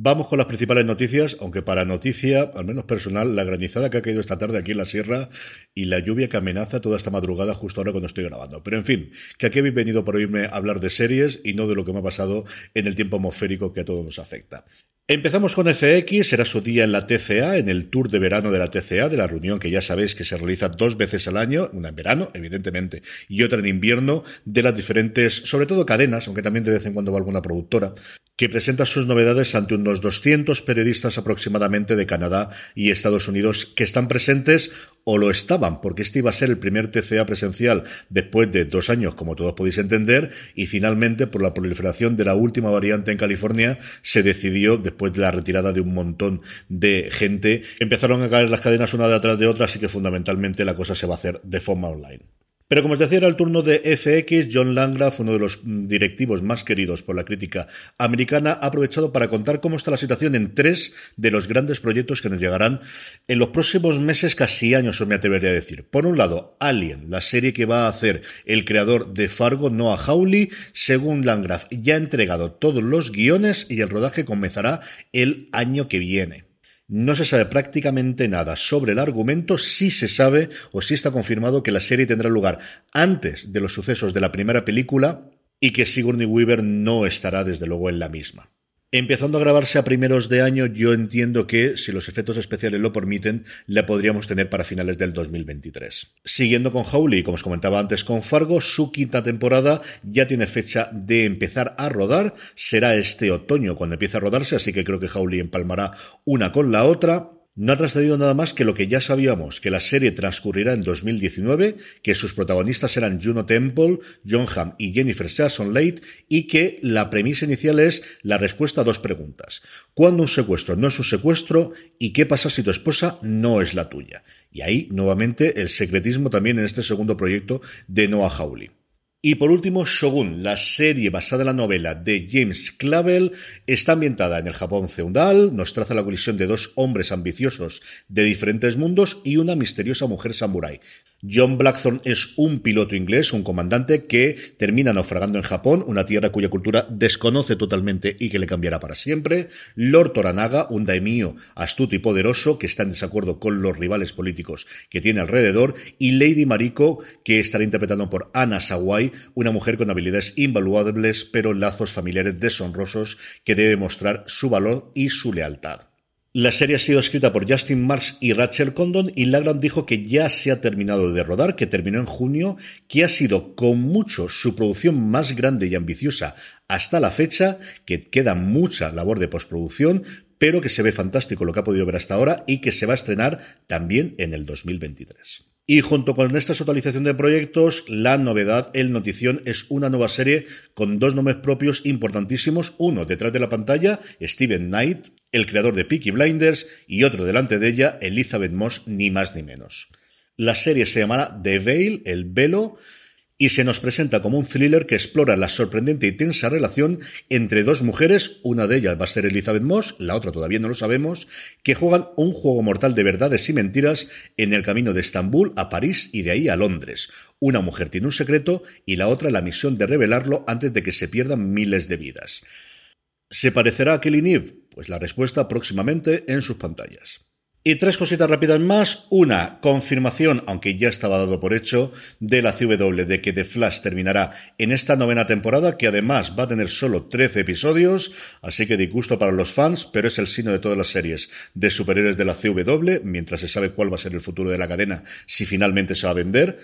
Vamos con las principales noticias, aunque para noticia, al menos personal, la granizada que ha caído esta tarde aquí en la sierra y la lluvia que amenaza toda esta madrugada justo ahora cuando estoy grabando. Pero en fin, que aquí habéis venido por oírme hablar de series y no de lo que me ha pasado en el tiempo atmosférico que a todos nos afecta. Empezamos con FX, será su día en la TCA, en el tour de verano de la TCA, de la reunión que ya sabéis que se realiza dos veces al año, una en verano, evidentemente, y otra en invierno, de las diferentes, sobre todo cadenas, aunque también de vez en cuando va alguna productora, que presenta sus novedades ante unos 200 periodistas aproximadamente de Canadá y Estados Unidos que están presentes o lo estaban, porque este iba a ser el primer TCA presencial después de dos años, como todos podéis entender, y finalmente, por la proliferación de la última variante en California, se decidió, después de la retirada de un montón de gente, empezaron a caer las cadenas una detrás de otra, así que fundamentalmente la cosa se va a hacer de forma online. Pero como os decía, era el turno de FX. John Landgraf, uno de los mm, directivos más queridos por la crítica americana, ha aprovechado para contar cómo está la situación en tres de los grandes proyectos que nos llegarán en los próximos meses, casi años, os me atrevería a decir. Por un lado, Alien, la serie que va a hacer el creador de Fargo, Noah Hawley. Según Landgraf, ya ha entregado todos los guiones y el rodaje comenzará el año que viene. No se sabe prácticamente nada sobre el argumento, sí se sabe o sí está confirmado que la serie tendrá lugar antes de los sucesos de la primera película y que Sigourney Weaver no estará desde luego en la misma. Empezando a grabarse a primeros de año, yo entiendo que, si los efectos especiales lo permiten, la podríamos tener para finales del 2023. Siguiendo con Howley, como os comentaba antes con Fargo, su quinta temporada ya tiene fecha de empezar a rodar. Será este otoño cuando empiece a rodarse, así que creo que Howley empalmará una con la otra. No ha trascendido nada más que lo que ya sabíamos, que la serie transcurrirá en 2019, que sus protagonistas serán Juno Temple, John Hamm y Jennifer Jason Leigh, y que la premisa inicial es la respuesta a dos preguntas. ¿Cuándo un secuestro no es un secuestro? ¿Y qué pasa si tu esposa no es la tuya? Y ahí, nuevamente, el secretismo también en este segundo proyecto de Noah Hawley. Y por último, Shogun, la serie basada en la novela de James Clavell, está ambientada en el Japón feudal, nos traza la colisión de dos hombres ambiciosos de diferentes mundos y una misteriosa mujer samurái. John Blackthorne es un piloto inglés, un comandante que termina naufragando en Japón, una tierra cuya cultura desconoce totalmente y que le cambiará para siempre. Lord Toranaga, un daimio astuto y poderoso que está en desacuerdo con los rivales políticos que tiene alrededor. Y Lady Mariko, que estará interpretando por Anna Sawai, una mujer con habilidades invaluables pero lazos familiares deshonrosos que debe mostrar su valor y su lealtad. La serie ha sido escrita por Justin Marsh y Rachel Condon y Lagran dijo que ya se ha terminado de rodar, que terminó en junio, que ha sido con mucho su producción más grande y ambiciosa hasta la fecha, que queda mucha labor de postproducción, pero que se ve fantástico lo que ha podido ver hasta ahora y que se va a estrenar también en el 2023. Y junto con esta totalización de proyectos, la novedad, el Notición, es una nueva serie con dos nombres propios importantísimos. Uno detrás de la pantalla, Steven Knight, el creador de Peaky Blinders, y otro delante de ella, Elizabeth Moss, ni más ni menos. La serie se llamará The Veil, el velo, y se nos presenta como un thriller que explora la sorprendente y tensa relación entre dos mujeres, una de ellas va a ser Elizabeth Moss, la otra todavía no lo sabemos, que juegan un juego mortal de verdades y mentiras en el camino de Estambul a París y de ahí a Londres. Una mujer tiene un secreto y la otra la misión de revelarlo antes de que se pierdan miles de vidas. ¿Se parecerá a Killing Eve? Pues la respuesta próximamente en sus pantallas. Y tres cositas rápidas más. Una, confirmación, aunque ya estaba dado por hecho, de la CW de que The Flash terminará en esta novena temporada, que además va a tener solo 13 episodios, así que disgusto para los fans, pero es el sino de todas las series de superhéroes de la CW, mientras se sabe cuál va a ser el futuro de la cadena, si finalmente se va a vender.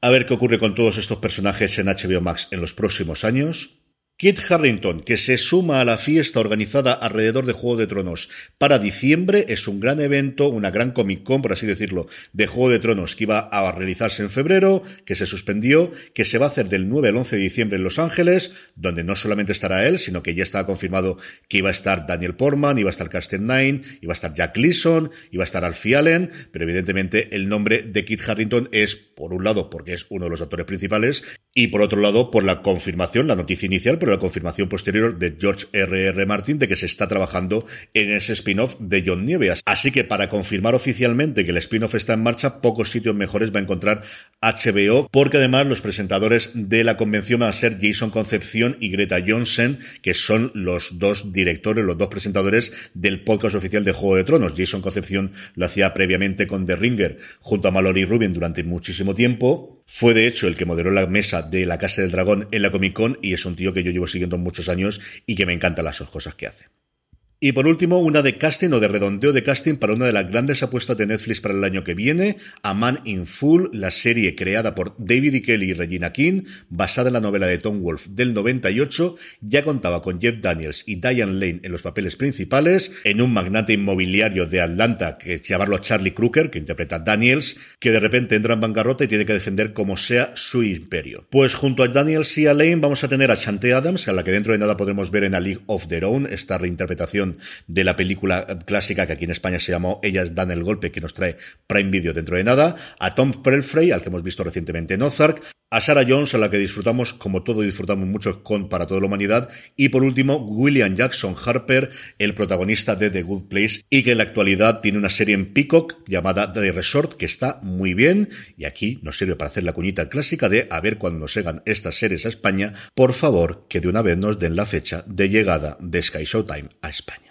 A ver qué ocurre con todos estos personajes en HBO Max en los próximos años. Kit Harrington, que se suma a la fiesta organizada alrededor de Juego de Tronos para diciembre, es un gran evento, una gran Comic Con, por así decirlo, de Juego de Tronos que iba a realizarse en febrero, que se suspendió, que se va a hacer del 9 al 11 de diciembre en Los Ángeles, donde no solamente estará él, sino que ya estaba confirmado que iba a estar Daniel Portman, iba a estar Carsten Nine, iba a estar Jack Leeson, iba a estar Alfie Allen, pero evidentemente el nombre de Kit Harrington es, por un lado, porque es uno de los actores principales, y por otro lado, por la confirmación, la noticia inicial, la confirmación posterior de George R. R. Martin de que se está trabajando en ese spin-off de John Nieves. Así que para confirmar oficialmente que el spin-off está en marcha, pocos sitios mejores va a encontrar HBO, porque además los presentadores de la convención van a ser Jason Concepción y Greta Johnson, que son los dos directores, los dos presentadores del podcast oficial de Juego de Tronos. Jason Concepción lo hacía previamente con The Ringer junto a Mallory Rubin durante muchísimo tiempo. Fue de hecho el que moderó la mesa de la Casa del Dragón en la Comic Con y es un tío que yo llevo siguiendo muchos años y que me encantan las cosas que hace. Y por último, una de casting o de redondeo de casting para una de las grandes apuestas de Netflix para el año que viene, A Man in Full, la serie creada por David E. Kelly y Regina King, basada en la novela de Tom Wolfe del 98, ya contaba con Jeff Daniels y Diane Lane en los papeles principales, en un magnate inmobiliario de Atlanta, que llamarlo Charlie Crooker, que interpreta Daniels, que de repente entra en bancarrota y tiene que defender como sea su imperio. Pues junto a Daniels y a Lane vamos a tener a Chante Adams, a la que dentro de nada podremos ver en A League of Their Own, esta reinterpretación de la película clásica que aquí en España se llamó Ellas dan el golpe, que nos trae Prime Video dentro de nada, a Tom Pelfrey, al que hemos visto recientemente en Ozark, a Sarah Jones, a la que disfrutamos, como todo disfrutamos mucho con Para toda la humanidad, y por último, William Jackson Harper, el protagonista de The Good Place, y que en la actualidad tiene una serie en Peacock llamada The Resort, que está muy bien, y aquí nos sirve para hacer la cuñita clásica de a ver cuando nos llegan estas series a España, por favor, que de una vez nos den la fecha de llegada de Sky Showtime a España.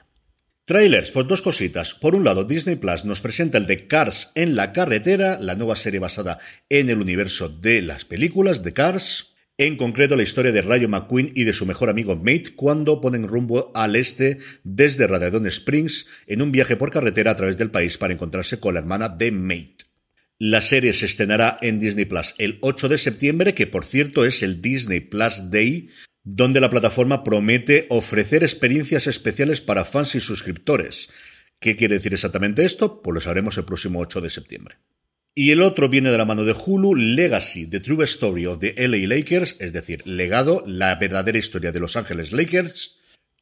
Trailers, pues dos cositas. Por un lado, Disney Plus nos presenta el de Cars en la carretera, la nueva serie basada en el universo de las películas de Cars. En concreto, la historia de Rayo McQueen y de su mejor amigo Mate cuando ponen rumbo al este desde Radadon Springs en un viaje por carretera a través del país para encontrarse con la hermana de Mate. La serie se estrenará en Disney Plus el 8 de septiembre, que por cierto es el Disney Plus Day, donde la plataforma promete ofrecer experiencias especiales para fans y suscriptores. ¿Qué quiere decir exactamente esto? Pues lo sabremos el próximo 8 de septiembre. Y el otro viene de la mano de Hulu, Legacy, The True Story of the LA Lakers, es decir, legado, la verdadera historia de Los Ángeles Lakers,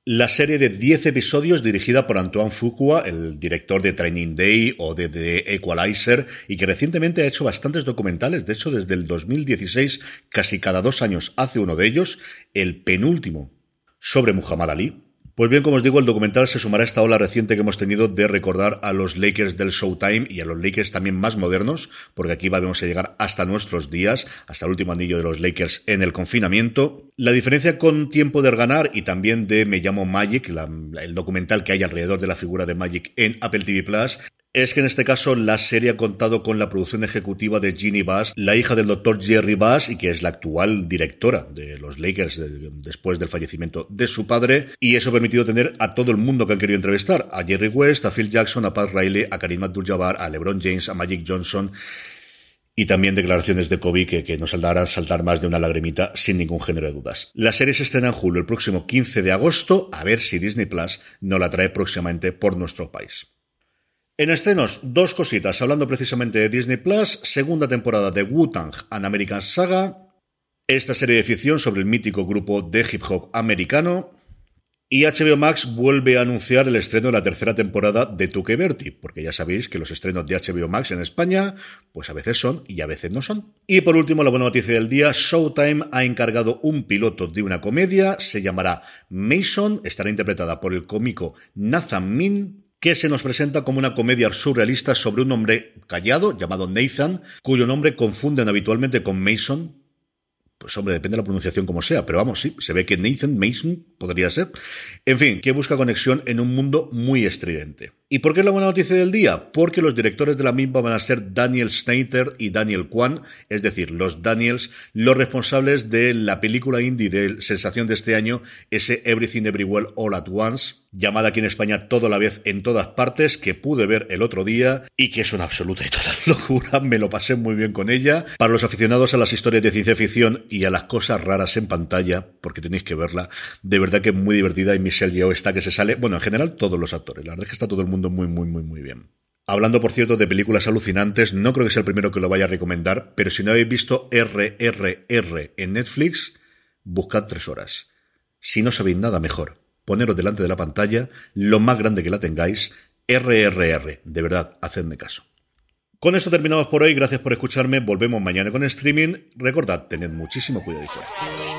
la serie de 10 episodios dirigida por Antoine Fuqua, el director de Training Day o de The Equalizer, y que recientemente ha hecho bastantes documentales. De hecho, desde el 2016, casi cada dos años hace uno de ellos, el penúltimo sobre Muhammad Ali, pues bien, como os digo, el documental se sumará a esta ola reciente que hemos tenido de recordar a los Lakers del Showtime y a los Lakers también más modernos, porque aquí vamos a llegar hasta nuestros días, hasta el último anillo de los Lakers en el confinamiento. La diferencia con Tiempo de Ganar y también de Me llamo Magic, el documental que hay alrededor de la figura de Magic en Apple TV Plus, es que en este caso la serie ha contado con la producción ejecutiva de Ginny Bass, la hija del doctor Jerry Bass y que es la actual directora de los Lakers después del fallecimiento de su padre. Y eso ha permitido tener a todo el mundo que han querido entrevistar, a Jerry West, a Phil Jackson, a Pat Riley, a Karim Abdul-Jabbar, a LeBron James, a Magic Johnson y también declaraciones de Kobe que, que nos harán saltar más de una lagrimita sin ningún género de dudas. La serie se estrena en julio el próximo 15 de agosto, a ver si Disney Plus no la trae próximamente por nuestro país. En estrenos, dos cositas, hablando precisamente de Disney Plus, segunda temporada de Wu-Tang An American Saga, esta serie de ficción sobre el mítico grupo de hip hop americano, y HBO Max vuelve a anunciar el estreno de la tercera temporada de Tuque Berti, porque ya sabéis que los estrenos de HBO Max en España, pues a veces son y a veces no son. Y por último, la buena noticia del día, Showtime ha encargado un piloto de una comedia, se llamará Mason, estará interpretada por el cómico Nathan Min, que se nos presenta como una comedia surrealista sobre un hombre callado llamado Nathan, cuyo nombre confunden habitualmente con Mason. Pues hombre, depende de la pronunciación como sea, pero vamos, sí, se ve que Nathan Mason podría ser. En fin, que busca conexión en un mundo muy estridente. ¿Y por qué es la buena noticia del día? Porque los directores de la misma van a ser Daniel Snyder y Daniel Kwan, es decir, los Daniels, los responsables de la película indie de sensación de este año, ese Everything Everywhere All at Once, llamada aquí en España Todo a la vez en todas partes, que pude ver el otro día y que es una absoluta y total locura, me lo pasé muy bien con ella. Para los aficionados a las historias de ciencia ficción y a las cosas raras en pantalla, porque tenéis que verla, de verdad que es muy divertida y Michelle Yeoh está que se sale, bueno, en general todos los actores, la verdad es que está todo el mundo muy, muy, muy, muy bien. Hablando, por cierto, de películas alucinantes, no creo que sea el primero que lo vaya a recomendar, pero si no habéis visto RRR en Netflix, buscad tres horas. Si no sabéis nada mejor, poneros delante de la pantalla, lo más grande que la tengáis, RRR. De verdad, hacedme caso. Con esto terminamos por hoy, gracias por escucharme, volvemos mañana con streaming. Recordad, tened muchísimo cuidado y fuera.